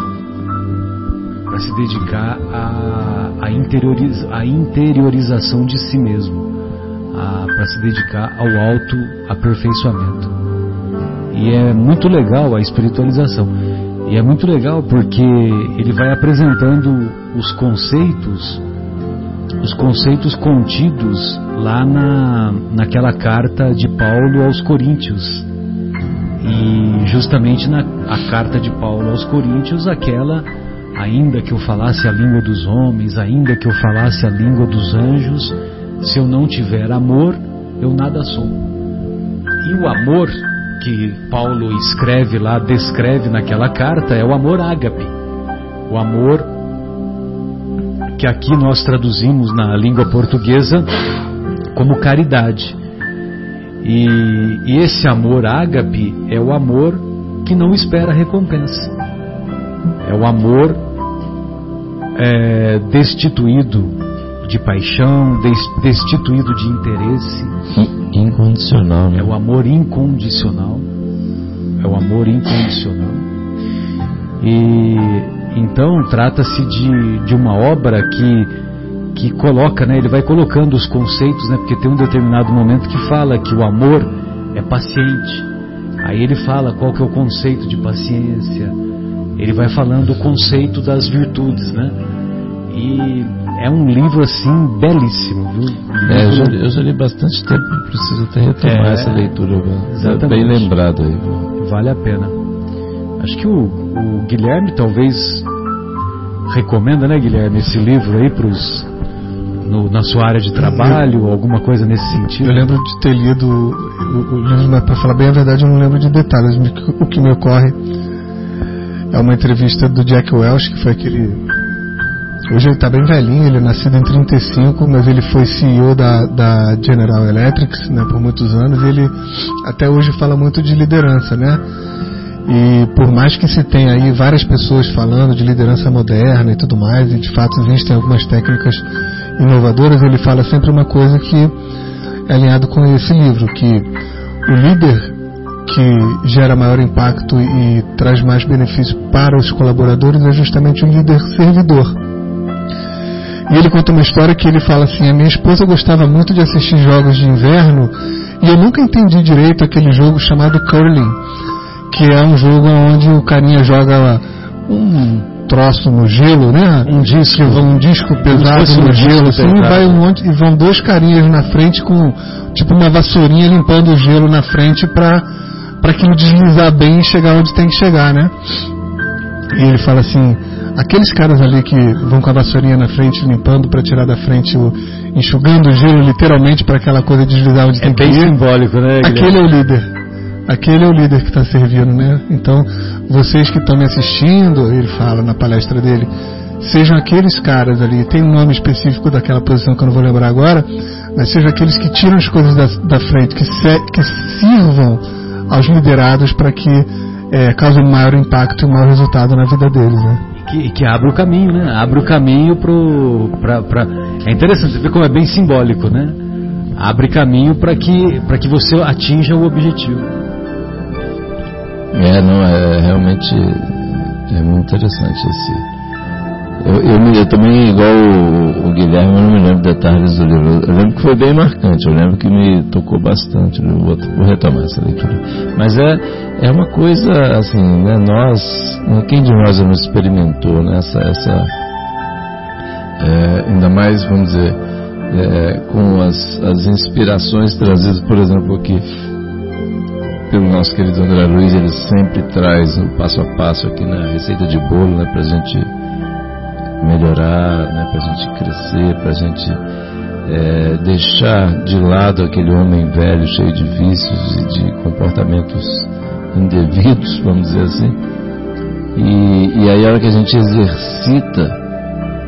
para se dedicar à a, a, interioriza, a interiorização de si mesmo, para se dedicar ao auto-aperfeiçoamento. E é muito legal a espiritualização. E é muito legal porque ele vai apresentando os conceitos, os conceitos contidos lá na, naquela carta de Paulo aos Coríntios. E justamente na a carta de Paulo aos Coríntios, aquela, ainda que eu falasse a língua dos homens, ainda que eu falasse a língua dos anjos, se eu não tiver amor, eu nada sou. E o amor que Paulo escreve lá, descreve naquela carta, é o amor ágape. O amor que aqui nós traduzimos na língua portuguesa como caridade. E, e esse amor ágape é o amor que não espera recompensa. É o amor é, destituído de paixão, destituído de interesse. Incondicional. Né? É o amor incondicional. É o amor incondicional. E então trata-se de, de uma obra que, que coloca, né, ele vai colocando os conceitos, né, porque tem um determinado momento que fala que o amor é paciente. Aí ele fala qual que é o conceito de paciência. Ele vai falando o conceito das virtudes, né? E é um livro assim belíssimo, viu? É, eu, já, eu, já, li bastante tempo, preciso até retomar é, essa leitura. Exatamente. Bem lembrado aí. Vale a pena. Acho que o, o Guilherme talvez recomenda, né, Guilherme, esse livro aí para os na sua área de trabalho, ou alguma coisa nesse sentido? Eu lembro de ter lido o, o livro, mas para falar bem a verdade, eu não lembro de detalhes. O que me ocorre é uma entrevista do Jack Welch, que foi aquele Hoje ele está bem velhinho, ele é nascido em 35, mas ele foi CEO da, da General Electric né, por muitos anos e ele até hoje fala muito de liderança, né? E por mais que se tenha aí várias pessoas falando de liderança moderna e tudo mais, e de fato existem algumas técnicas inovadoras, ele fala sempre uma coisa que é alinhado com esse livro, que o líder que gera maior impacto e traz mais benefício para os colaboradores é justamente o líder servidor. E ele conta uma história que ele fala assim: a minha esposa gostava muito de assistir jogos de inverno e eu nunca entendi direito aquele jogo chamado curling, que é um jogo onde o carinha joga um troço no gelo, né? Um disco, um disco pesado no gelo, assim, e vai um monte, e vão dois carinhas na frente com tipo uma vassourinha limpando o gelo na frente para para aquilo deslizar bem e chegar onde tem que chegar, né? E ele fala assim: aqueles caras ali que vão com a vassourinha na frente limpando para tirar da frente, o, enxugando o gelo literalmente para aquela coisa deslizar onde é tem que ir. É bem simbólico, né? Guilherme? Aquele é o líder. Aquele é o líder que está servindo, né? Então, vocês que estão me assistindo, ele fala na palestra dele, sejam aqueles caras ali, tem um nome específico daquela posição que eu não vou lembrar agora, mas sejam aqueles que tiram as coisas da, da frente, que, se, que sirvam aos liderados para que é, causem maior impacto e maior resultado na vida deles, né? Que, que abre o caminho, né? Abre o caminho pro, pra, pra... É interessante, você vê como é bem simbólico, né? Abre caminho para que, que você atinja o objetivo. É, não, é realmente é muito interessante esse eu, eu, eu, também, igual o, o, Guilherme, eu não me lembro detalhes do livro. Eu lembro que foi bem marcante, eu lembro que me tocou bastante. Eu vou, vou retomar essa leitura. Mas é, é uma coisa, assim, né, nós, quem de nós não experimentou né, essa, essa é, ainda mais, vamos dizer, é, com as, as inspirações trazidas, por exemplo, aqui pelo nosso querido André Luiz, ele sempre traz um passo a passo aqui na receita de bolo, né, a gente melhorar, né, para a gente crescer, para a gente é, deixar de lado aquele homem velho cheio de vícios e de comportamentos indevidos, vamos dizer assim. E, e aí a hora que a gente exercita,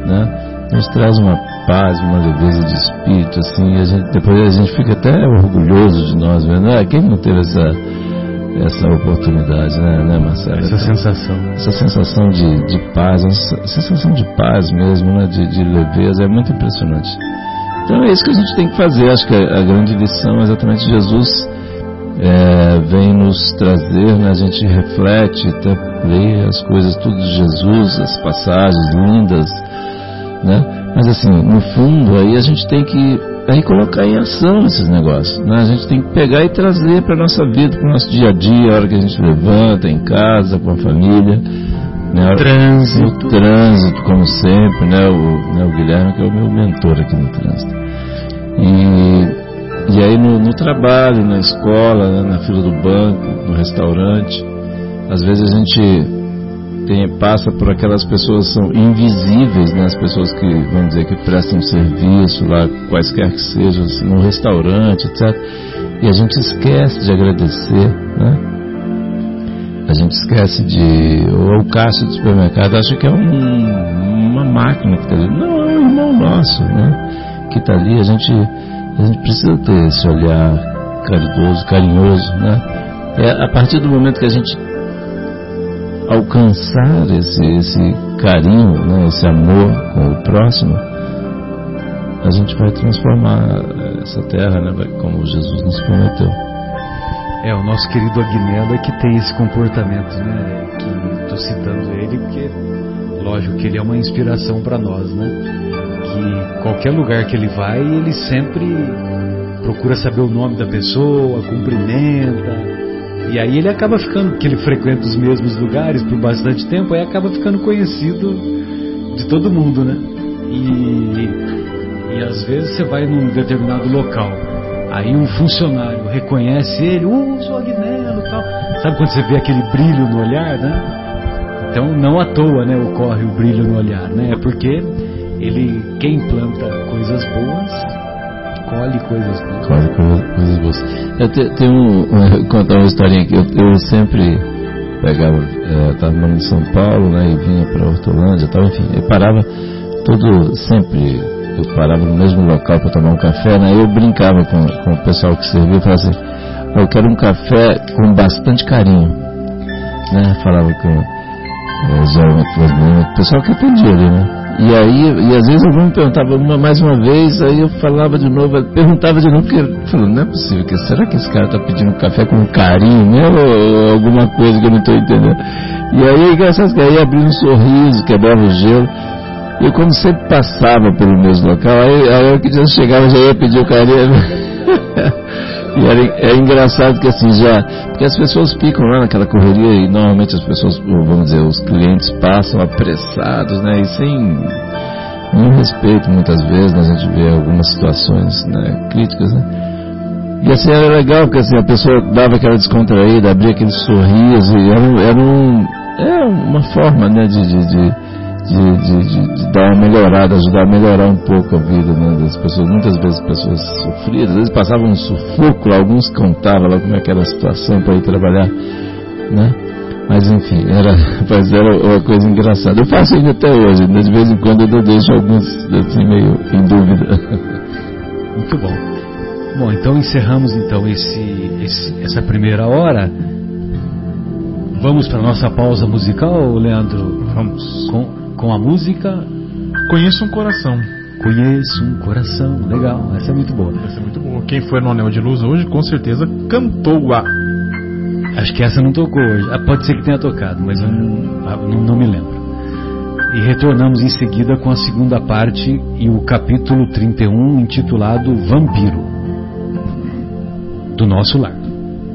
né, nos traz uma paz, uma leveza de espírito, assim, e a gente, depois a gente fica até orgulhoso de nós, vendo, ah, quem não teve essa essa oportunidade, né, né Marcelo? Essa sensação. Essa sensação de, de paz, essa sensação de paz mesmo, né, de, de leveza, é muito impressionante. Então é isso que a gente tem que fazer. Acho que a, a grande lição é exatamente Jesus é, vem nos trazer, né, a gente reflete, até lê as coisas tudo de Jesus, as passagens lindas, né? Mas assim, no fundo, aí a gente tem que aí colocar em ação esses negócios. Né? A gente tem que pegar e trazer para nossa vida, para o nosso dia a dia, a hora que a gente levanta, em casa, com a família. Né? Trânsito. No trânsito, como sempre, né? O, né? o Guilherme que é o meu mentor aqui no trânsito. E, e aí no, no trabalho, na escola, né? na fila do banco, no restaurante, às vezes a gente tem, passa por aquelas pessoas são invisíveis, né? as pessoas que, vamos dizer, que prestam serviço lá, quaisquer que sejam, assim, no restaurante, etc. E a gente esquece de agradecer, né? A gente esquece de. Ou o caixa do supermercado acha que é um, uma máquina que está ali. Não, é um irmão nosso, né? Que está ali. A gente, a gente precisa ter esse olhar caridoso, carinhoso, né? É a partir do momento que a gente alcançar esse, esse carinho, né, esse amor com o próximo, a gente vai transformar essa terra, né, como Jesus nos prometeu. É, o nosso querido Agnello é que tem esse comportamento, né? Que estou citando ele porque, lógico, que ele é uma inspiração para nós, né? Que qualquer lugar que ele vai, ele sempre procura saber o nome da pessoa, cumprimenta, e aí ele acaba ficando, que ele frequenta os mesmos lugares por bastante tempo, aí acaba ficando conhecido de todo mundo, né? E, e às vezes você vai num determinado local, aí um funcionário reconhece ele, uh, sou Agnello tal. Sabe quando você vê aquele brilho no olhar, né? Então não à toa, né, ocorre o brilho no olhar, né? É porque ele, quem planta coisas boas, colhe coisas boas. Colhe coisas boas. Eu te, tenho um, contar uma historinha aqui. Eu, eu sempre pegava, estava é, morando em São Paulo, né, e vinha para Hortolândia, tal, enfim, eu parava todo sempre eu parava no mesmo local para tomar um café, né? Eu brincava com, com o pessoal que servia e falava assim, eu quero um café com bastante carinho, né? Falava com é, geralmente o pessoal que atendia ali, né? E aí, e às vezes alguém me perguntava uma, mais uma vez, aí eu falava de novo, perguntava de novo, porque falando, não é possível, que, será que esse cara está pedindo café com carinho mesmo, ou, alguma coisa que eu não estou entendendo? E aí, engraçado que aí abriu um sorriso, quebrava o gelo. E como sempre passava pelo mesmo local, aí, aí eu que chegava, já ia pedir o carinho. E era, é engraçado que assim já. Porque as pessoas ficam lá naquela correria e normalmente as pessoas, vamos dizer, os clientes passam apressados, né? E sem nenhum respeito muitas vezes, né, a gente vê algumas situações né, críticas, né? E assim era legal, porque assim, a pessoa dava aquela descontraída, abria aquele sorriso, e era, era um. É uma forma né, de, de, de de, de, de, de, dar uma melhorada, ajudar a melhorar um pouco a vida né, das pessoas. Muitas vezes pessoas sofridas, às vezes passavam um sufoco, alguns contavam lá como é que era a situação para ir trabalhar, né? Mas enfim, era, mas era uma coisa engraçada. Eu faço ainda até hoje, né? de vez em quando eu deixo alguns assim meio em dúvida. Muito bom. Bom, então encerramos então esse, esse essa primeira hora. Vamos para nossa pausa musical, Leandro? Vamos. Com, com a música Conheço um Coração. Conheço um Coração. Legal, essa é muito boa. Essa é muito boa. Quem foi no Anel de Luz hoje, com certeza cantou-a. Acho que essa não tocou hoje. Ah, pode ser que tenha tocado, mas eu não, ah, não, não me lembro. E retornamos em seguida com a segunda parte e o capítulo 31, intitulado Vampiro, do nosso lar.